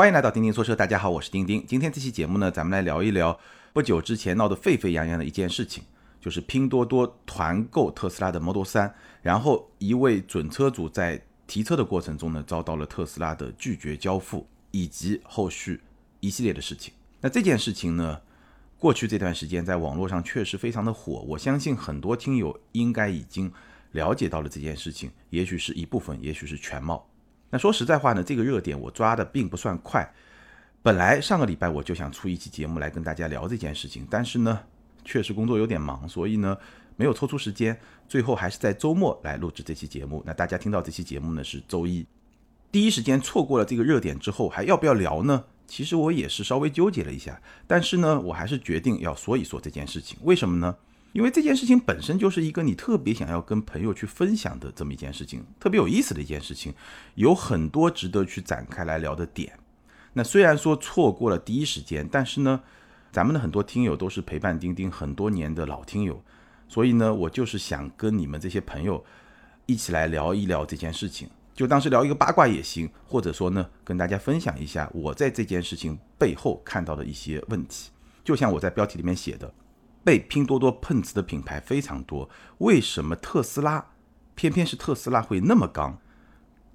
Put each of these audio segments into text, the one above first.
欢迎来到钉钉说车，大家好，我是钉钉。今天这期节目呢，咱们来聊一聊不久之前闹得沸沸扬扬的一件事情，就是拼多多团购特斯拉的 Model 3，然后一位准车主在提车的过程中呢，遭到了特斯拉的拒绝交付，以及后续一系列的事情。那这件事情呢，过去这段时间在网络上确实非常的火，我相信很多听友应该已经了解到了这件事情，也许是一部分，也许是全貌。那说实在话呢，这个热点我抓的并不算快。本来上个礼拜我就想出一期节目来跟大家聊这件事情，但是呢，确实工作有点忙，所以呢没有抽出时间。最后还是在周末来录制这期节目。那大家听到这期节目呢是周一，第一时间错过了这个热点之后，还要不要聊呢？其实我也是稍微纠结了一下，但是呢，我还是决定要说一说这件事情。为什么呢？因为这件事情本身就是一个你特别想要跟朋友去分享的这么一件事情，特别有意思的一件事情，有很多值得去展开来聊的点。那虽然说错过了第一时间，但是呢，咱们的很多听友都是陪伴钉钉很多年的老听友，所以呢，我就是想跟你们这些朋友一起来聊一聊这件事情，就当是聊一个八卦也行，或者说呢，跟大家分享一下我在这件事情背后看到的一些问题。就像我在标题里面写的。被拼多多碰瓷的品牌非常多，为什么特斯拉偏偏是特斯拉会那么刚？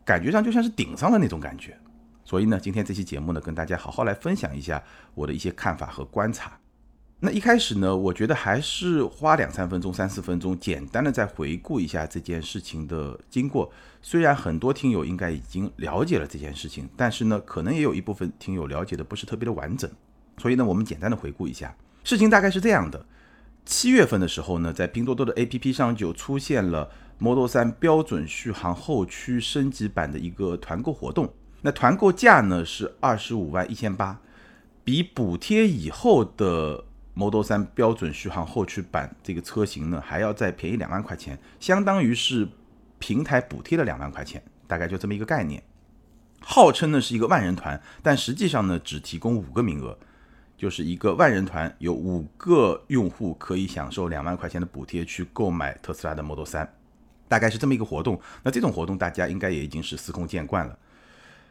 感觉上就像是顶上的那种感觉。所以呢，今天这期节目呢，跟大家好好来分享一下我的一些看法和观察。那一开始呢，我觉得还是花两三分钟、三四分钟，简单的再回顾一下这件事情的经过。虽然很多听友应该已经了解了这件事情，但是呢，可能也有一部分听友了解的不是特别的完整。所以呢，我们简单的回顾一下，事情大概是这样的。七月份的时候呢，在拼多多的 APP 上就出现了 Model 3标准续航后驱升级版的一个团购活动。那团购价呢是二十五万一千八，比补贴以后的 Model 3标准续航后驱版这个车型呢还要再便宜两万块钱，相当于是平台补贴了两万块钱，大概就这么一个概念。号称呢是一个万人团，但实际上呢只提供五个名额。就是一个万人团，有五个用户可以享受两万块钱的补贴去购买特斯拉的 Model 3，大概是这么一个活动。那这种活动大家应该也已经是司空见惯了。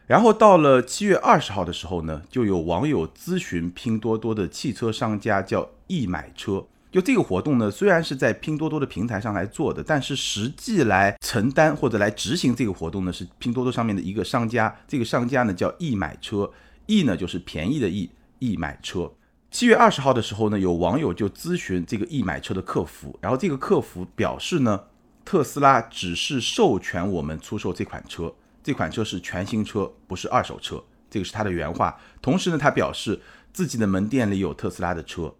然后到了七月二十号的时候呢，就有网友咨询拼多多的汽车商家叫易买车。就这个活动呢，虽然是在拼多多的平台上来做的，但是实际来承担或者来执行这个活动呢，是拼多多上面的一个商家。这个商家呢叫易买车，易呢就是便宜的易。易买车，七月二十号的时候呢，有网友就咨询这个易买车的客服，然后这个客服表示呢，特斯拉只是授权我们出售这款车，这款车是全新车，不是二手车，这个是他的原话。同时呢，他表示自己的门店里有特斯拉的车。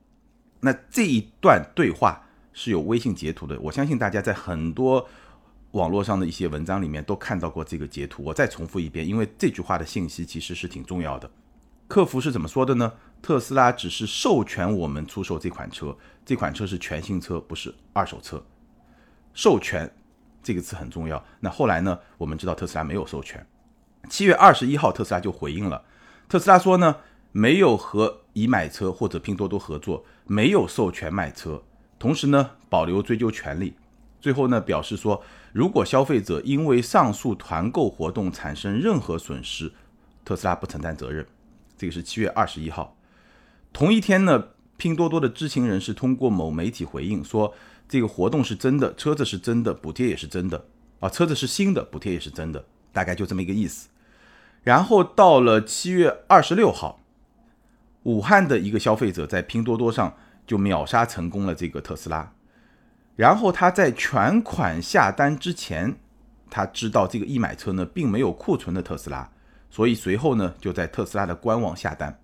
那这一段对话是有微信截图的，我相信大家在很多网络上的一些文章里面都看到过这个截图。我再重复一遍，因为这句话的信息其实是挺重要的。客服是怎么说的呢？特斯拉只是授权我们出售这款车，这款车是全新车，不是二手车。授权这个词很重要。那后来呢？我们知道特斯拉没有授权。七月二十一号，特斯拉就回应了。特斯拉说呢，没有和已买车或者拼多多合作，没有授权卖车，同时呢，保留追究权利。最后呢，表示说，如果消费者因为上述团购活动产生任何损失，特斯拉不承担责任。这个是七月二十一号，同一天呢，拼多多的知情人士通过某媒体回应说，这个活动是真的，车子是真的，补贴也是真的啊，车子是新的，补贴也是真的，大概就这么一个意思。然后到了七月二十六号，武汉的一个消费者在拼多多上就秒杀成功了这个特斯拉，然后他在全款下单之前，他知道这个易买车呢并没有库存的特斯拉。所以随后呢，就在特斯拉的官网下单，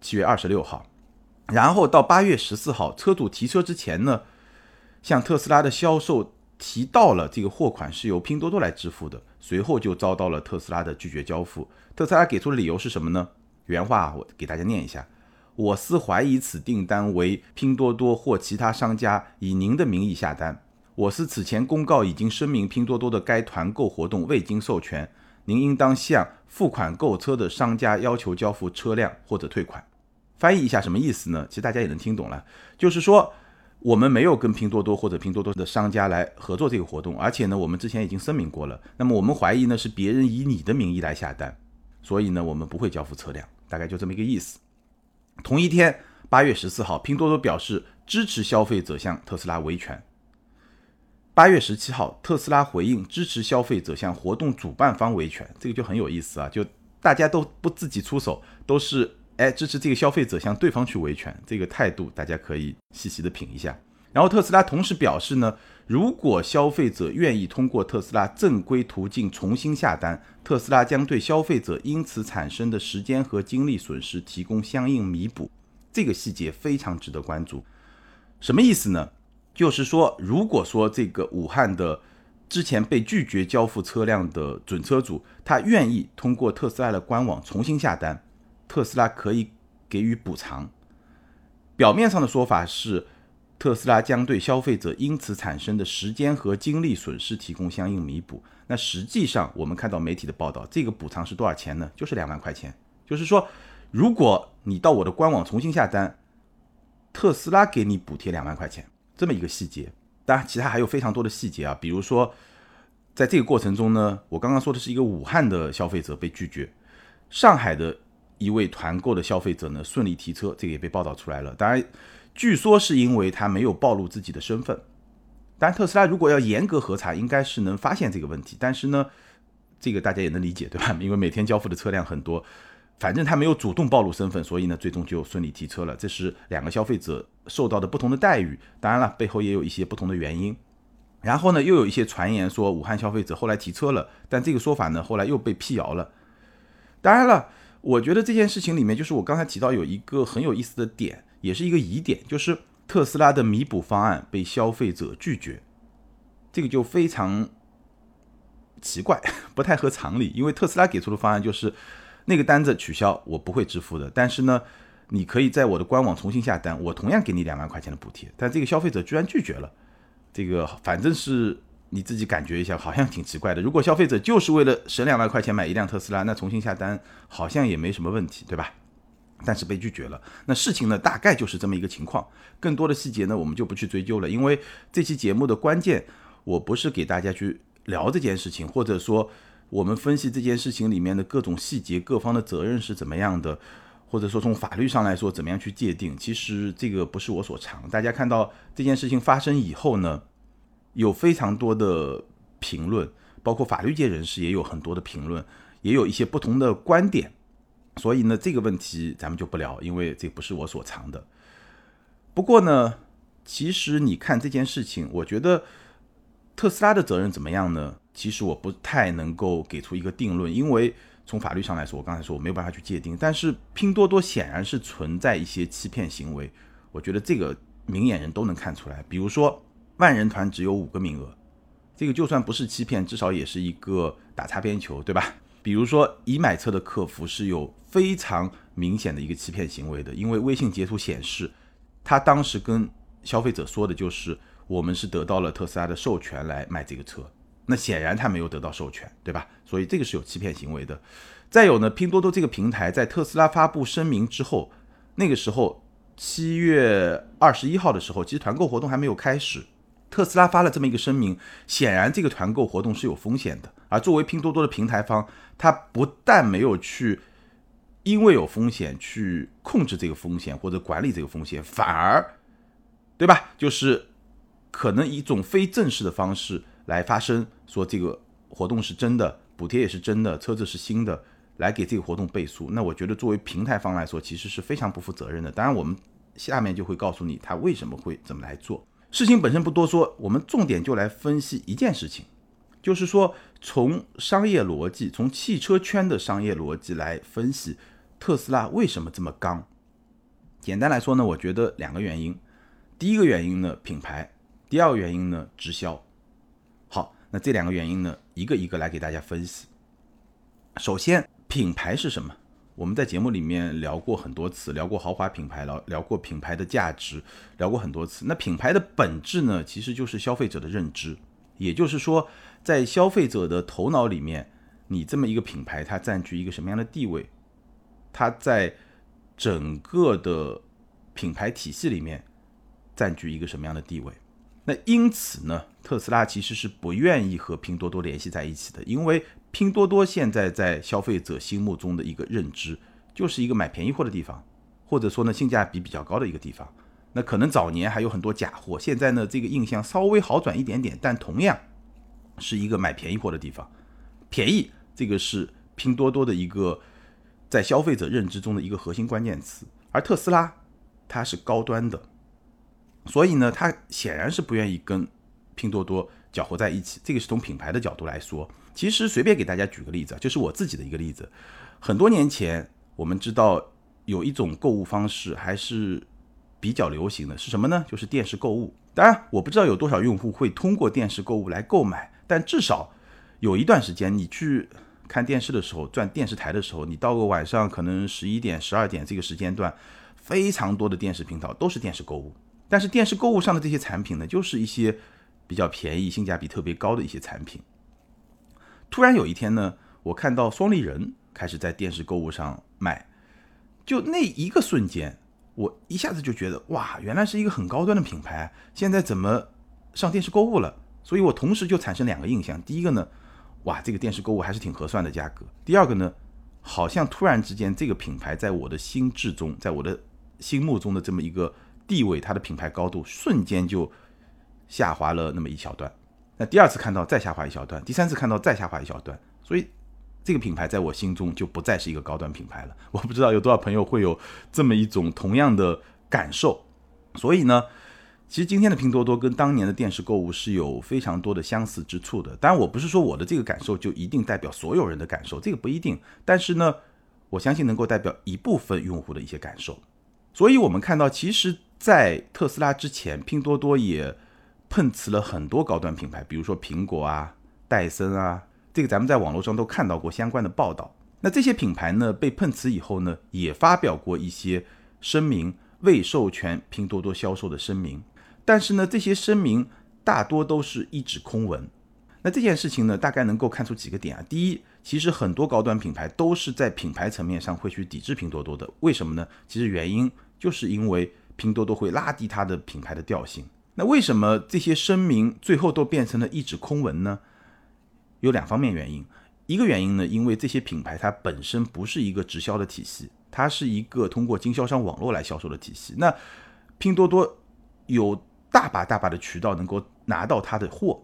七月二十六号，然后到八月十四号，车主提车之前呢，向特斯拉的销售提到了这个货款是由拼多多来支付的，随后就遭到了特斯拉的拒绝交付。特斯拉给出的理由是什么呢？原话我给大家念一下：我司怀疑此订单为拼多多或其他商家以您的名义下单。我司此前公告已经声明，拼多多的该团购活动未经授权。您应当向付款购车的商家要求交付车辆或者退款。翻译一下什么意思呢？其实大家也能听懂了，就是说我们没有跟拼多多或者拼多多的商家来合作这个活动，而且呢，我们之前已经声明过了。那么我们怀疑呢是别人以你的名义来下单，所以呢，我们不会交付车辆，大概就这么一个意思。同一天，八月十四号，拼多多表示支持消费者向特斯拉维权。八月十七号，特斯拉回应支持消费者向活动主办方维权，这个就很有意思啊，就大家都不自己出手，都是哎支持这个消费者向对方去维权，这个态度大家可以细细的品一下。然后特斯拉同时表示呢，如果消费者愿意通过特斯拉正规途径重新下单，特斯拉将对消费者因此产生的时间和精力损失提供相应弥补。这个细节非常值得关注。什么意思呢？就是说，如果说这个武汉的之前被拒绝交付车辆的准车主，他愿意通过特斯拉的官网重新下单，特斯拉可以给予补偿。表面上的说法是。特斯拉将对消费者因此产生的时间和精力损失提供相应弥补。那实际上，我们看到媒体的报道，这个补偿是多少钱呢？就是两万块钱。就是说，如果你到我的官网重新下单，特斯拉给你补贴两万块钱，这么一个细节。当然，其他还有非常多的细节啊，比如说，在这个过程中呢，我刚刚说的是一个武汉的消费者被拒绝，上海的一位团购的消费者呢顺利提车，这个也被报道出来了。当然。据说是因为他没有暴露自己的身份，但特斯拉如果要严格核查，应该是能发现这个问题。但是呢，这个大家也能理解，对吧？因为每天交付的车辆很多，反正他没有主动暴露身份，所以呢，最终就顺利提车了。这是两个消费者受到的不同的待遇。当然了，背后也有一些不同的原因。然后呢，又有一些传言说武汉消费者后来提车了，但这个说法呢，后来又被辟谣了。当然了，我觉得这件事情里面，就是我刚才提到有一个很有意思的点。也是一个疑点，就是特斯拉的弥补方案被消费者拒绝，这个就非常奇怪，不太合常理。因为特斯拉给出的方案就是那个单子取消，我不会支付的。但是呢，你可以在我的官网重新下单，我同样给你两万块钱的补贴。但这个消费者居然拒绝了，这个反正是你自己感觉一下，好像挺奇怪的。如果消费者就是为了省两万块钱买一辆特斯拉，那重新下单好像也没什么问题，对吧？但是被拒绝了。那事情呢，大概就是这么一个情况。更多的细节呢，我们就不去追究了。因为这期节目的关键，我不是给大家去聊这件事情，或者说我们分析这件事情里面的各种细节，各方的责任是怎么样的，或者说从法律上来说怎么样去界定。其实这个不是我所长。大家看到这件事情发生以后呢，有非常多的评论，包括法律界人士也有很多的评论，也有一些不同的观点。所以呢，这个问题咱们就不聊，因为这不是我所长的。不过呢，其实你看这件事情，我觉得特斯拉的责任怎么样呢？其实我不太能够给出一个定论，因为从法律上来说，我刚才说我没有办法去界定。但是拼多多显然是存在一些欺骗行为，我觉得这个明眼人都能看出来。比如说，万人团只有五个名额，这个就算不是欺骗，至少也是一个打擦边球，对吧？比如说，已买车的客服是有非常明显的一个欺骗行为的，因为微信截图显示，他当时跟消费者说的就是我们是得到了特斯拉的授权来卖这个车，那显然他没有得到授权，对吧？所以这个是有欺骗行为的。再有呢，拼多多这个平台在特斯拉发布声明之后，那个时候七月二十一号的时候，其实团购活动还没有开始。特斯拉发了这么一个声明，显然这个团购活动是有风险的。而作为拼多多的平台方，他不但没有去因为有风险去控制这个风险或者管理这个风险，反而，对吧？就是可能以一种非正式的方式来发声，说这个活动是真的，补贴也是真的，车子是新的，来给这个活动背书。那我觉得作为平台方来说，其实是非常不负责任的。当然，我们下面就会告诉你他为什么会怎么来做。事情本身不多说，我们重点就来分析一件事情，就是说从商业逻辑，从汽车圈的商业逻辑来分析，特斯拉为什么这么刚？简单来说呢，我觉得两个原因。第一个原因呢，品牌；第二个原因呢，直销。那这两个原因呢，一个一个来给大家分析。首先，品牌是什么？我们在节目里面聊过很多次，聊过豪华品牌，聊聊过品牌的价值，聊过很多次。那品牌的本质呢，其实就是消费者的认知，也就是说，在消费者的头脑里面，你这么一个品牌，它占据一个什么样的地位？它在整个的品牌体系里面占据一个什么样的地位？那因此呢，特斯拉其实是不愿意和拼多多联系在一起的，因为拼多多现在在消费者心目中的一个认知，就是一个买便宜货的地方，或者说呢性价比比较高的一个地方。那可能早年还有很多假货，现在呢这个印象稍微好转一点点，但同样是一个买便宜货的地方。便宜这个是拼多多的一个在消费者认知中的一个核心关键词，而特斯拉它是高端的，所以呢他显然是不愿意跟拼多多搅和在一起。这个是从品牌的角度来说。其实随便给大家举个例子啊，就是我自己的一个例子。很多年前我们知道有一种购物方式还是。比较流行的是什么呢？就是电视购物。当然，我不知道有多少用户会通过电视购物来购买，但至少有一段时间，你去看电视的时候，转电视台的时候，你到个晚上可能十一点、十二点这个时间段，非常多的电视频道都是电视购物。但是电视购物上的这些产品呢，就是一些比较便宜、性价比特别高的一些产品。突然有一天呢，我看到双立人开始在电视购物上卖，就那一个瞬间。我一下子就觉得哇，原来是一个很高端的品牌，现在怎么上电视购物了？所以我同时就产生两个印象：第一个呢，哇，这个电视购物还是挺合算的价格；第二个呢，好像突然之间这个品牌在我的心智中，在我的心目中的这么一个地位，它的品牌高度瞬间就下滑了那么一小段。那第二次看到再下滑一小段，第三次看到再下滑一小段，所以。这个品牌在我心中就不再是一个高端品牌了。我不知道有多少朋友会有这么一种同样的感受。所以呢，其实今天的拼多多跟当年的电视购物是有非常多的相似之处的。当然，我不是说我的这个感受就一定代表所有人的感受，这个不一定。但是呢，我相信能够代表一部分用户的一些感受。所以我们看到，其实，在特斯拉之前，拼多多也碰瓷了很多高端品牌，比如说苹果啊、戴森啊。这个咱们在网络上都看到过相关的报道。那这些品牌呢被碰瓷以后呢，也发表过一些声明，未授权拼多多销售的声明。但是呢，这些声明大多都是一纸空文。那这件事情呢，大概能够看出几个点啊。第一，其实很多高端品牌都是在品牌层面上会去抵制拼多多的。为什么呢？其实原因就是因为拼多多会拉低它的品牌的调性。那为什么这些声明最后都变成了一纸空文呢？有两方面原因，一个原因呢，因为这些品牌它本身不是一个直销的体系，它是一个通过经销商网络来销售的体系。那拼多多有大把大把的渠道能够拿到它的货，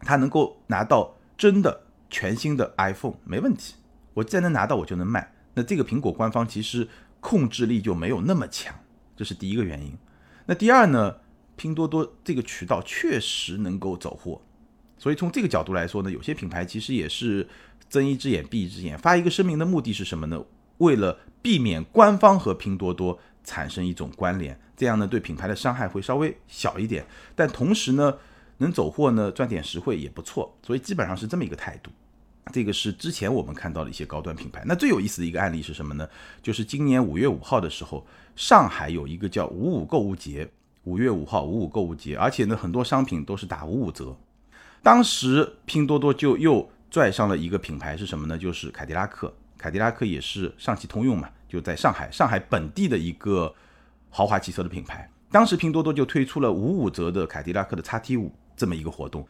它能够拿到真的全新的 iPhone 没问题，我既然能拿到，我就能卖。那这个苹果官方其实控制力就没有那么强，这是第一个原因。那第二呢，拼多多这个渠道确实能够走货。所以从这个角度来说呢，有些品牌其实也是睁一只眼闭一只眼。发一个声明的目的是什么呢？为了避免官方和拼多多产生一种关联，这样呢对品牌的伤害会稍微小一点。但同时呢，能走货呢赚点实惠也不错。所以基本上是这么一个态度。这个是之前我们看到的一些高端品牌。那最有意思的一个案例是什么呢？就是今年五月五号的时候，上海有一个叫五五购物节。五月五号五五购物节，而且呢很多商品都是打五五折。当时拼多多就又拽上了一个品牌是什么呢？就是凯迪拉克。凯迪拉克也是上汽通用嘛，就在上海，上海本地的一个豪华汽车的品牌。当时拼多多就推出了五五折的凯迪拉克的叉 T 五这么一个活动。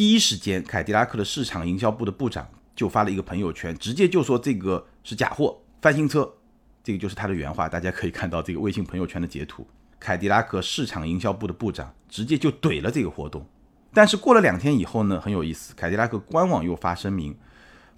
第一时间，凯迪拉克的市场营销部的部长就发了一个朋友圈，直接就说这个是假货、翻新车。这个就是他的原话，大家可以看到这个微信朋友圈的截图。凯迪拉克市场营销部的部长直接就怼了这个活动。但是过了两天以后呢，很有意思，凯迪拉克官网又发声明，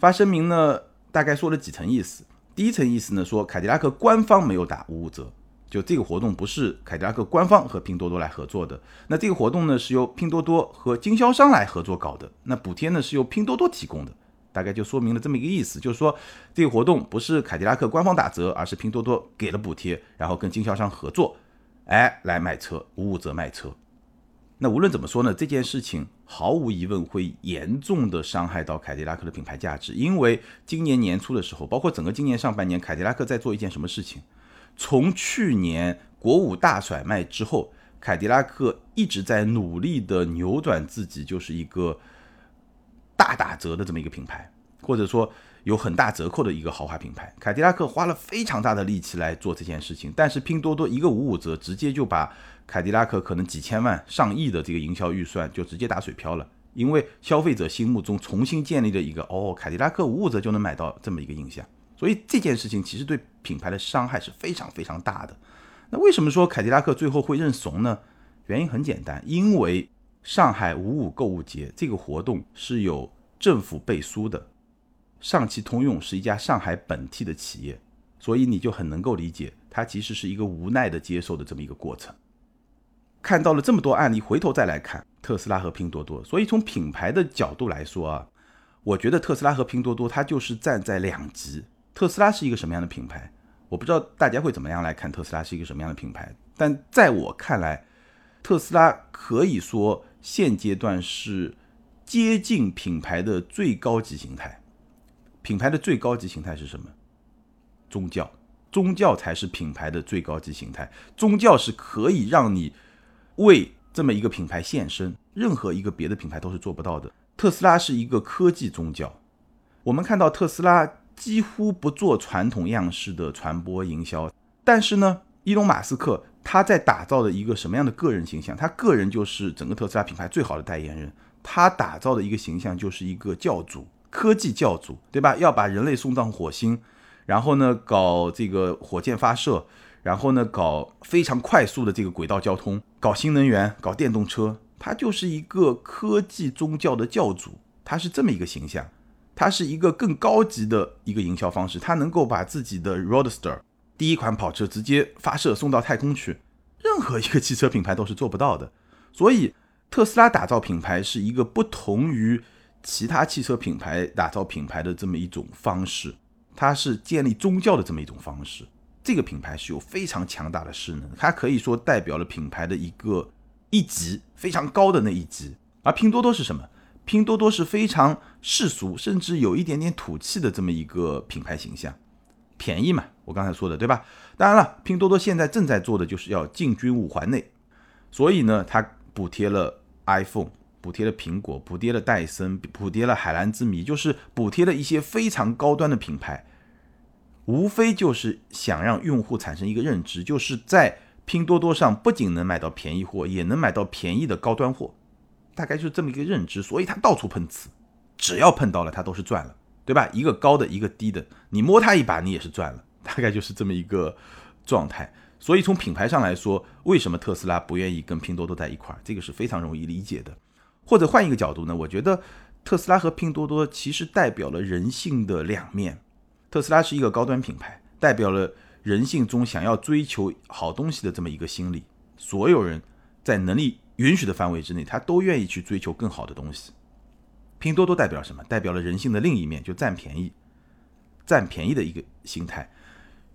发声明呢，大概说了几层意思。第一层意思呢，说凯迪拉克官方没有打五五折，就这个活动不是凯迪拉克官方和拼多多来合作的。那这个活动呢，是由拼多多和经销商来合作搞的。那补贴呢，是由拼多多提供的，大概就说明了这么一个意思，就是说这个活动不是凯迪拉克官方打折，而是拼多多给了补贴，然后跟经销商合作，哎，来卖车，五五折卖车。那无论怎么说呢，这件事情毫无疑问会严重的伤害到凯迪拉克的品牌价值，因为今年年初的时候，包括整个今年上半年，凯迪拉克在做一件什么事情？从去年国五大甩卖之后，凯迪拉克一直在努力的扭转自己，就是一个大打折的这么一个品牌，或者说。有很大折扣的一个豪华品牌，凯迪拉克花了非常大的力气来做这件事情，但是拼多多一个五五折，直接就把凯迪拉克可能几千万、上亿的这个营销预算就直接打水漂了，因为消费者心目中重新建立了一个哦，凯迪拉克五五折就能买到这么一个印象，所以这件事情其实对品牌的伤害是非常非常大的。那为什么说凯迪拉克最后会认怂呢？原因很简单，因为上海五五购物节这个活动是有政府背书的，上汽通用是一家上海本地的企业，所以你就很能够理解，它其实是一个无奈的接受的这么一个过程。看到了这么多案例，回头再来看特斯拉和拼多多，所以从品牌的角度来说啊，我觉得特斯拉和拼多多它就是站在两极。特斯拉是一个什么样的品牌？我不知道大家会怎么样来看特斯拉是一个什么样的品牌，但在我看来，特斯拉可以说现阶段是接近品牌的最高级形态。品牌的最高级形态是什么？宗教，宗教才是品牌的最高级形态。宗教是可以让你。为这么一个品牌献身，任何一个别的品牌都是做不到的。特斯拉是一个科技宗教，我们看到特斯拉几乎不做传统样式的传播营销，但是呢，伊隆马斯克他在打造的一个什么样的个人形象？他个人就是整个特斯拉品牌最好的代言人，他打造的一个形象就是一个教主，科技教主，对吧？要把人类送到火星，然后呢，搞这个火箭发射。然后呢，搞非常快速的这个轨道交通，搞新能源，搞电动车，他就是一个科技宗教的教主，他是这么一个形象，它是一个更高级的一个营销方式，它能够把自己的 Roadster 第一款跑车直接发射送到太空去，任何一个汽车品牌都是做不到的。所以特斯拉打造品牌是一个不同于其他汽车品牌打造品牌的这么一种方式，它是建立宗教的这么一种方式。这个品牌是有非常强大的势能，它可以说代表了品牌的一个一级非常高的那一级。而拼多多是什么？拼多多是非常世俗，甚至有一点点土气的这么一个品牌形象，便宜嘛，我刚才说的对吧？当然了，拼多多现在正在做的就是要进军五环内，所以呢，它补贴了 iPhone，补贴了苹果，补贴了戴森，补贴了海蓝之谜，就是补贴了一些非常高端的品牌。无非就是想让用户产生一个认知，就是在拼多多上不仅能买到便宜货，也能买到便宜的高端货，大概就是这么一个认知。所以他到处碰瓷，只要碰到了，他都是赚了，对吧？一个高的，一个低的，你摸他一把，你也是赚了，大概就是这么一个状态。所以从品牌上来说，为什么特斯拉不愿意跟拼多多在一块儿，这个是非常容易理解的。或者换一个角度呢，我觉得特斯拉和拼多多其实代表了人性的两面。特斯拉是一个高端品牌，代表了人性中想要追求好东西的这么一个心理。所有人在能力允许的范围之内，他都愿意去追求更好的东西。拼多多代表什么？代表了人性的另一面，就占便宜、占便宜的一个心态。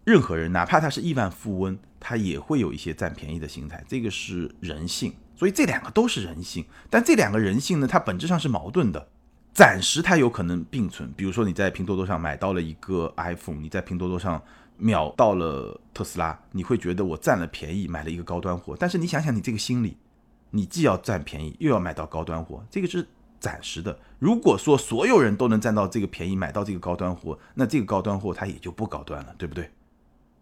任何人，哪怕他是亿万富翁，他也会有一些占便宜的心态，这个是人性。所以这两个都是人性，但这两个人性呢，它本质上是矛盾的。暂时它有可能并存，比如说你在拼多多上买到了一个 iPhone，你在拼多多上秒到了特斯拉，你会觉得我占了便宜买了一个高端货。但是你想想你这个心理，你既要占便宜又要买到高端货，这个是暂时的。如果说所有人都能占到这个便宜买到这个高端货，那这个高端货它也就不高端了，对不对？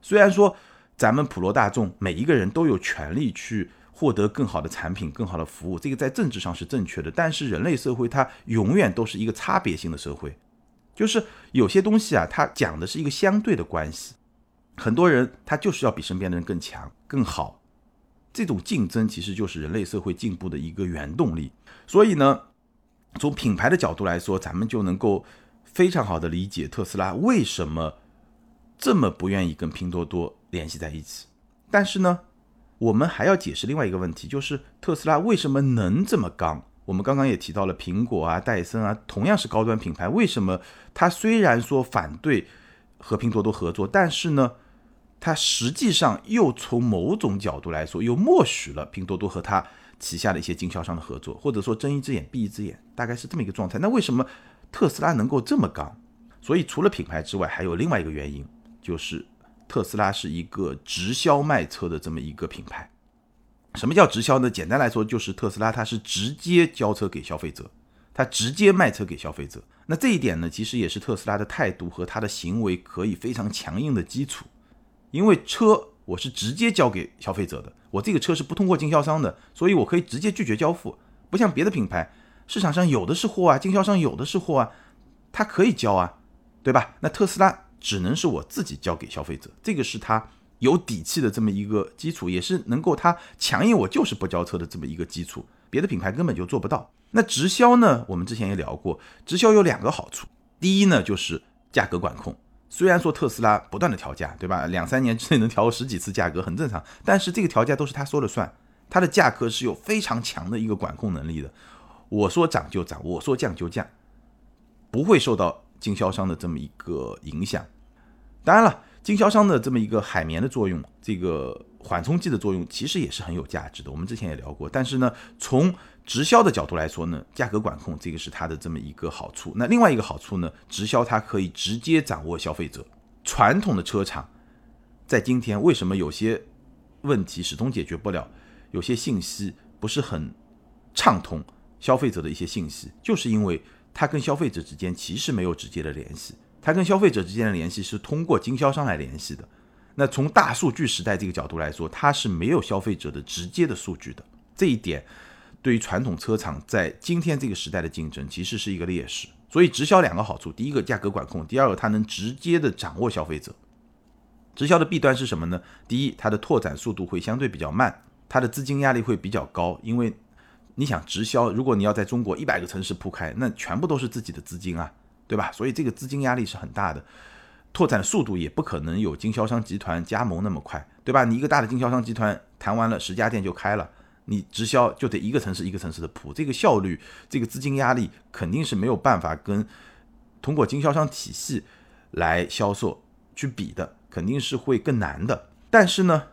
虽然说咱们普罗大众每一个人都有权利去。获得更好的产品、更好的服务，这个在政治上是正确的。但是人类社会它永远都是一个差别性的社会，就是有些东西啊，它讲的是一个相对的关系。很多人他就是要比身边的人更强、更好，这种竞争其实就是人类社会进步的一个原动力。所以呢，从品牌的角度来说，咱们就能够非常好的理解特斯拉为什么这么不愿意跟拼多多联系在一起。但是呢？我们还要解释另外一个问题，就是特斯拉为什么能这么刚？我们刚刚也提到了苹果啊、戴森啊，同样是高端品牌，为什么它虽然说反对和拼多多合作，但是呢，它实际上又从某种角度来说，又默许了拼多多和它旗下的一些经销商的合作，或者说睁一只眼闭一只眼，大概是这么一个状态。那为什么特斯拉能够这么刚？所以除了品牌之外，还有另外一个原因，就是。特斯拉是一个直销卖车的这么一个品牌。什么叫直销呢？简单来说，就是特斯拉它是直接交车给消费者，它直接卖车给消费者。那这一点呢，其实也是特斯拉的态度和它的行为可以非常强硬的基础。因为车我是直接交给消费者的，我这个车是不通过经销商的，所以我可以直接拒绝交付。不像别的品牌，市场上有的是货啊，经销商有的是货啊，他可以交啊，对吧？那特斯拉只能是我自己交给消费者，这个是他有底气的这么一个基础，也是能够他强硬我就是不交车的这么一个基础，别的品牌根本就做不到。那直销呢？我们之前也聊过，直销有两个好处，第一呢就是价格管控。虽然说特斯拉不断的调价，对吧？两三年之内能调十几次价格很正常，但是这个调价都是他说了算，它的价格是有非常强的一个管控能力的。我说涨就涨，我说降就降，不会受到经销商的这么一个影响。当然了，经销商的这么一个海绵的作用，这个缓冲剂的作用，其实也是很有价值的。我们之前也聊过。但是呢，从直销的角度来说呢，价格管控这个是它的这么一个好处。那另外一个好处呢，直销它可以直接掌握消费者。传统的车厂在今天为什么有些问题始终解决不了？有些信息不是很畅通。消费者的一些信息，就是因为它跟消费者之间其实没有直接的联系，它跟消费者之间的联系是通过经销商来联系的。那从大数据时代这个角度来说，它是没有消费者的直接的数据的。这一点对于传统车厂在今天这个时代的竞争其实是一个劣势。所以直销两个好处，第一个价格管控，第二个它能直接的掌握消费者。直销的弊端是什么呢？第一，它的拓展速度会相对比较慢，它的资金压力会比较高，因为。你想直销，如果你要在中国一百个城市铺开，那全部都是自己的资金啊，对吧？所以这个资金压力是很大的，拓展速度也不可能有经销商集团加盟那么快，对吧？你一个大的经销商集团谈完了十家店就开了，你直销就得一个城市一个城市的铺，这个效率、这个资金压力肯定是没有办法跟通过经销商体系来销售去比的，肯定是会更难的。但是呢？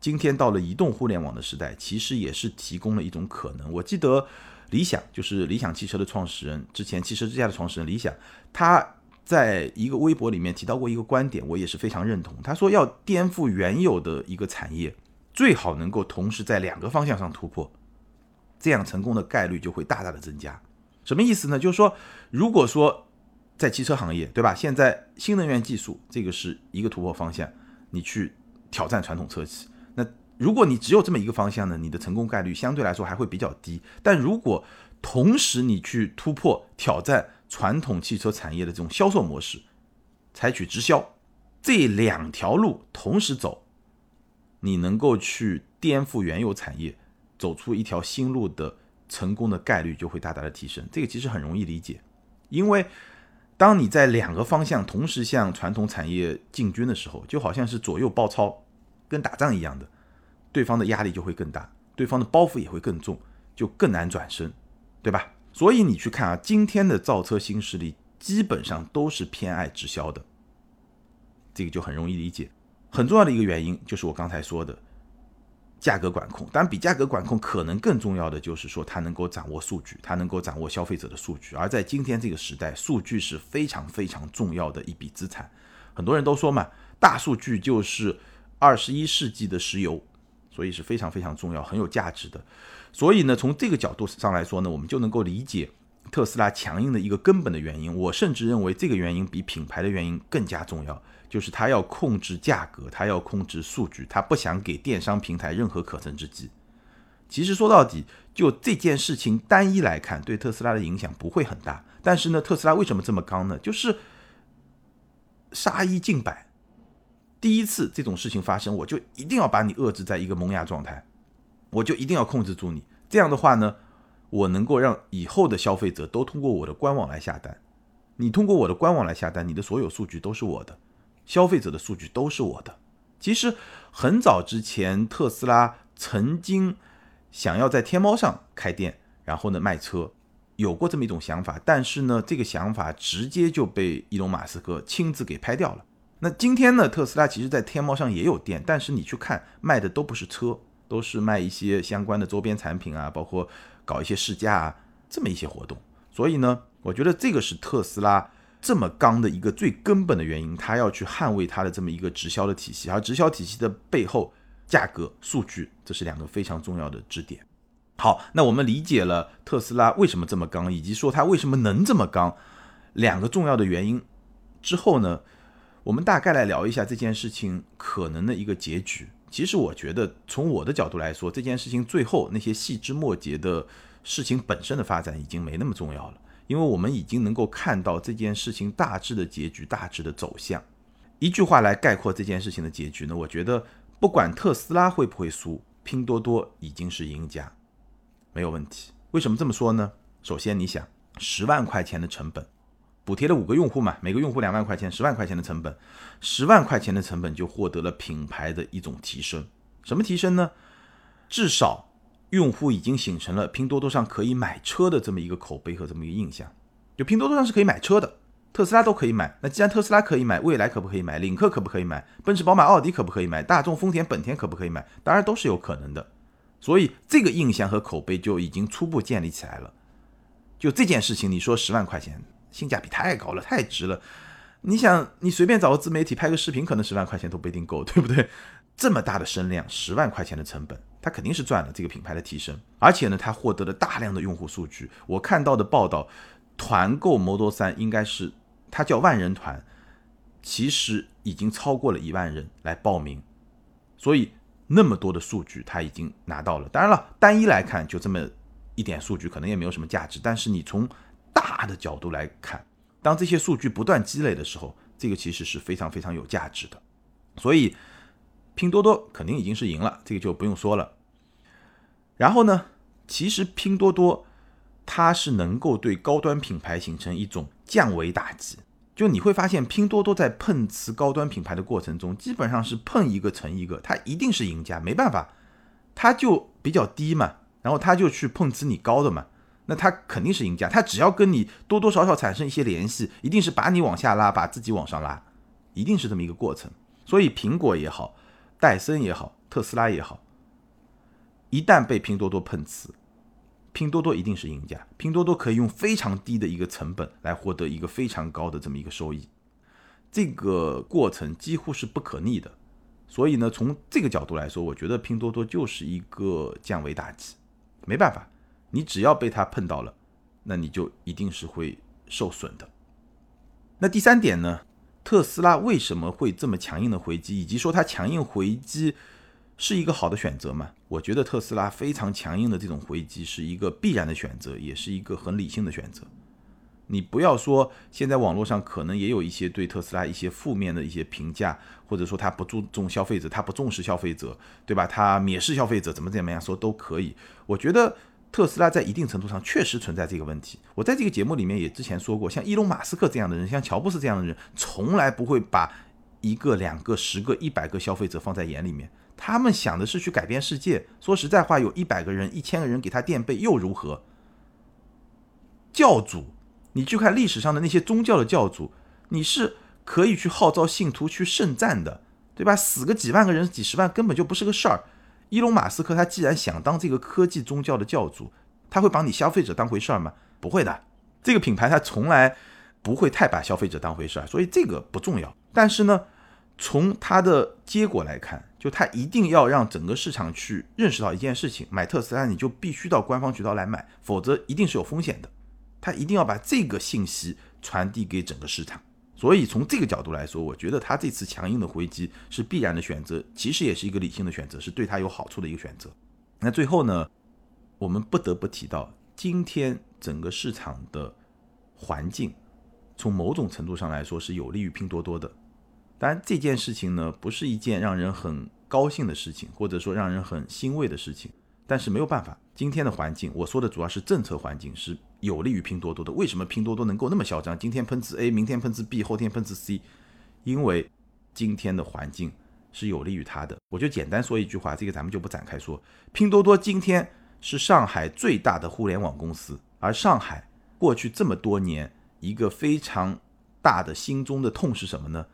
今天到了移动互联网的时代，其实也是提供了一种可能。我记得理想就是理想汽车的创始人，之前汽车之家的创始人李想，他在一个微博里面提到过一个观点，我也是非常认同。他说要颠覆原有的一个产业，最好能够同时在两个方向上突破，这样成功的概率就会大大的增加。什么意思呢？就是说，如果说在汽车行业，对吧？现在新能源技术这个是一个突破方向，你去挑战传统车企。那如果你只有这么一个方向呢，你的成功概率相对来说还会比较低。但如果同时你去突破挑战传统汽车产业的这种销售模式，采取直销，这两条路同时走，你能够去颠覆原有产业，走出一条新路的成功的概率就会大大的提升。这个其实很容易理解，因为当你在两个方向同时向传统产业进军的时候，就好像是左右包抄，跟打仗一样的。对方的压力就会更大，对方的包袱也会更重，就更难转身，对吧？所以你去看啊，今天的造车新势力基本上都是偏爱直销的，这个就很容易理解。很重要的一个原因就是我刚才说的价格管控，当然比价格管控可能更重要的就是说它能够掌握数据，它能够掌握消费者的数据。而在今天这个时代，数据是非常非常重要的一笔资产。很多人都说嘛，大数据就是二十一世纪的石油。所以是非常非常重要、很有价值的。所以呢，从这个角度上来说呢，我们就能够理解特斯拉强硬的一个根本的原因。我甚至认为这个原因比品牌的原因更加重要，就是他要控制价格，他要控制数据，他不想给电商平台任何可乘之机。其实说到底，就这件事情单一来看，对特斯拉的影响不会很大。但是呢，特斯拉为什么这么刚呢？就是杀一儆百。第一次这种事情发生，我就一定要把你遏制在一个萌芽状态，我就一定要控制住你。这样的话呢，我能够让以后的消费者都通过我的官网来下单。你通过我的官网来下单，你的所有数据都是我的，消费者的数据都是我的。其实很早之前，特斯拉曾经想要在天猫上开店，然后呢卖车，有过这么一种想法，但是呢，这个想法直接就被伊隆马斯克亲自给拍掉了。那今天呢？特斯拉其实在天猫上也有店，但是你去看卖的都不是车，都是卖一些相关的周边产品啊，包括搞一些试驾啊这么一些活动。所以呢，我觉得这个是特斯拉这么刚的一个最根本的原因，他要去捍卫它的这么一个直销的体系。而直销体系的背后，价格、数据，这是两个非常重要的支点。好，那我们理解了特斯拉为什么这么刚，以及说它为什么能这么刚，两个重要的原因之后呢？我们大概来聊一下这件事情可能的一个结局。其实我觉得，从我的角度来说，这件事情最后那些细枝末节的事情本身的发展已经没那么重要了，因为我们已经能够看到这件事情大致的结局、大致的走向。一句话来概括这件事情的结局呢？我觉得不管特斯拉会不会输，拼多多已经是赢家，没有问题。为什么这么说呢？首先，你想十万块钱的成本，补贴了五个用户嘛，每个用户两万块钱，十万块钱的成本，十万块钱的成本就获得了品牌的一种提升。什么提升呢？至少。用户已经形成了拼多多上可以买车的这么一个口碑和这么一个印象，就拼多多上是可以买车的，特斯拉都可以买。那既然特斯拉可以买，蔚来可不可以买？领克可不可以买？奔驰、宝马、奥迪可不可以买？大众、丰田、本田可不可以买？当然都是有可能的。所以这个印象和口碑就已经初步建立起来了。就这件事情，你说十万块钱性价比太高了，太值了。你想，你随便找个自媒体拍个视频，可能十万块钱都不一定够，对不对？这么大的声量，十万块钱的成本。他肯定是赚了这个品牌的提升，而且呢，他获得了大量的用户数据。我看到的报道，团购 Model 三应该是它叫万人团，其实已经超过了一万人来报名，所以那么多的数据他已经拿到了。当然了，单一来看就这么一点数据，可能也没有什么价值。但是你从大的角度来看，当这些数据不断积累的时候，这个其实是非常非常有价值的。所以。拼多多肯定已经是赢了，这个就不用说了。然后呢，其实拼多多它是能够对高端品牌形成一种降维打击。就你会发现，拼多多在碰瓷高端品牌的过程中，基本上是碰一个成一个，它一定是赢家，没办法，它就比较低嘛，然后它就去碰瓷你高的嘛，那它肯定是赢家。它只要跟你多多少少产生一些联系，一定是把你往下拉，把自己往上拉，一定是这么一个过程。所以苹果也好。戴森也好，特斯拉也好，一旦被拼多多碰瓷，拼多多一定是赢家。拼多多可以用非常低的一个成本来获得一个非常高的这么一个收益，这个过程几乎是不可逆的。所以呢，从这个角度来说，我觉得拼多多就是一个降维打击。没办法，你只要被它碰到了，那你就一定是会受损的。那第三点呢？特斯拉为什么会这么强硬的回击，以及说它强硬回击是一个好的选择吗？我觉得特斯拉非常强硬的这种回击是一个必然的选择，也是一个很理性的选择。你不要说现在网络上可能也有一些对特斯拉一些负面的一些评价，或者说他不注重消费者，他不重视消费者，对吧？他蔑视消费者，怎么怎么样说都可以。我觉得。特斯拉在一定程度上确实存在这个问题。我在这个节目里面也之前说过，像伊隆马斯克这样的人，像乔布斯这样的人，从来不会把一个、两个、十个、一百个消费者放在眼里面。他们想的是去改变世界。说实在话，有一百个人、一千个人给他垫背又如何？教主，你去看历史上的那些宗教的教主，你是可以去号召信徒去圣战的，对吧？死个几万个人、几十万根本就不是个事儿。伊隆马斯克他既然想当这个科技宗教的教主，他会把你消费者当回事儿吗？不会的，这个品牌他从来不会太把消费者当回事儿，所以这个不重要。但是呢，从他的结果来看，就他一定要让整个市场去认识到一件事情：买特斯拉你就必须到官方渠道来买，否则一定是有风险的。他一定要把这个信息传递给整个市场。所以从这个角度来说，我觉得他这次强硬的回击是必然的选择，其实也是一个理性的选择，是对他有好处的一个选择。那最后呢，我们不得不提到，今天整个市场的环境，从某种程度上来说是有利于拼多多的。当然，这件事情呢，不是一件让人很高兴的事情，或者说让人很欣慰的事情。但是没有办法，今天的环境，我说的主要是政策环境是有利于拼多多的。为什么拼多多能够那么嚣张？今天喷瓷 A，明天喷瓷 B，后天喷瓷 C，因为今天的环境是有利于它的。我就简单说一句话，这个咱们就不展开说。拼多多今天是上海最大的互联网公司，而上海过去这么多年一个非常大的心中的痛是什么呢？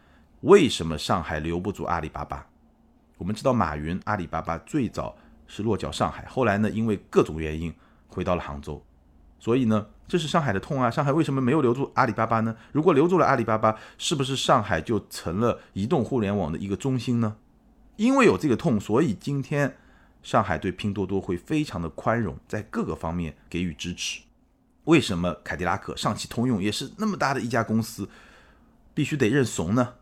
为什么上海留不住阿里巴巴？我们知道马云，阿里巴巴最早。是落脚上海，后来呢，因为各种原因回到了杭州，所以呢，这是上海的痛啊！上海为什么没有留住阿里巴巴呢？如果留住了阿里巴巴，是不是上海就成了移动互联网的一个中心呢？因为有这个痛，所以今天上海对拼多多会非常的宽容，在各个方面给予支持。为什么凯迪拉克、上汽通用也是那么大的一家公司，必须得认怂呢？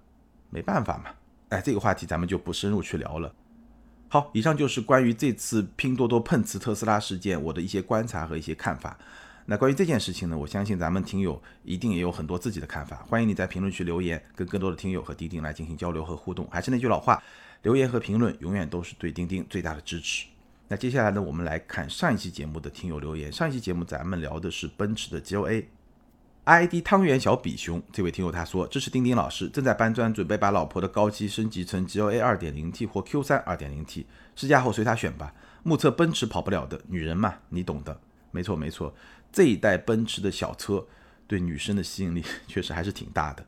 没办法嘛！哎，这个话题咱们就不深入去聊了。好，以上就是关于这次拼多多碰瓷特斯拉事件我的一些观察和一些看法。那关于这件事情呢，我相信咱们听友一定也有很多自己的看法，欢迎你在评论区留言，跟更多的听友和钉钉来进行交流和互动。还是那句老话，留言和评论永远都是对钉钉最大的支持。那接下来呢，我们来看上一期节目的听友留言。上一期节目咱们聊的是奔驰的 GLA。ID 汤圆小比熊这位听友他说：“支持钉钉老师，正在搬砖，准备把老婆的高级升级成 GLA 2.0T 或 Q3 2.0T，试驾后随他选吧。目测奔驰跑不了的，女人嘛，你懂的。没错没错，这一代奔驰的小车对女生的吸引力 确实还是挺大的。”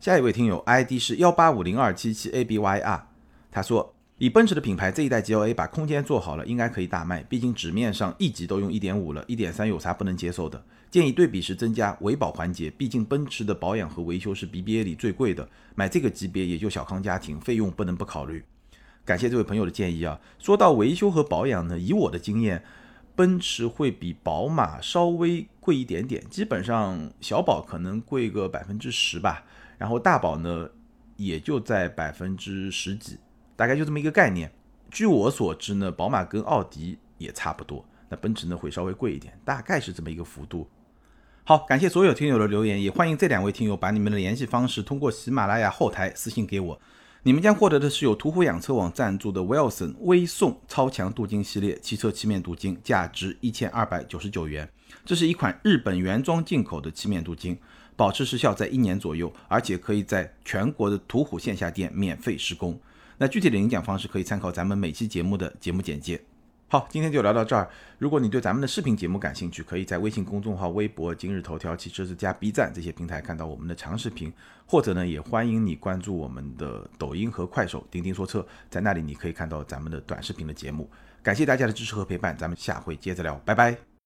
下一位听友 ID 是幺八五零二七七 ABYR，他说：“以奔驰的品牌，这一代 GLA 把空间做好了，应该可以大卖。毕竟纸面上一级都用1.5了，1.3有啥不能接受的？”建议对比时增加维保环节，毕竟奔驰的保养和维修是 BBA 里最贵的，买这个级别也就小康家庭，费用不能不考虑。感谢这位朋友的建议啊。说到维修和保养呢，以我的经验，奔驰会比宝马稍微贵一点点，基本上小宝可能贵个百分之十吧，然后大宝呢也就在百分之十几，大概就这么一个概念。据我所知呢，宝马跟奥迪也差不多，那奔驰呢会稍微贵一点，大概是这么一个幅度。好，感谢所有听友的留言，也欢迎这两位听友把你们的联系方式通过喜马拉雅后台私信给我。你们将获得的是由途虎养车网赞助的 Wilson 微送超强镀金系列汽车漆面镀金，价值一千二百九十九元。这是一款日本原装进口的漆面镀金，保持时效在一年左右，而且可以在全国的途虎线下店免费施工。那具体的领奖方式可以参考咱们每期节目的节目简介。好，今天就聊到这儿。如果你对咱们的视频节目感兴趣，可以在微信公众号、微博、今日头条、汽车之家、B 站这些平台看到我们的长视频，或者呢，也欢迎你关注我们的抖音和快手“钉钉说车”，在那里你可以看到咱们的短视频的节目。感谢大家的支持和陪伴，咱们下回接着聊，拜拜。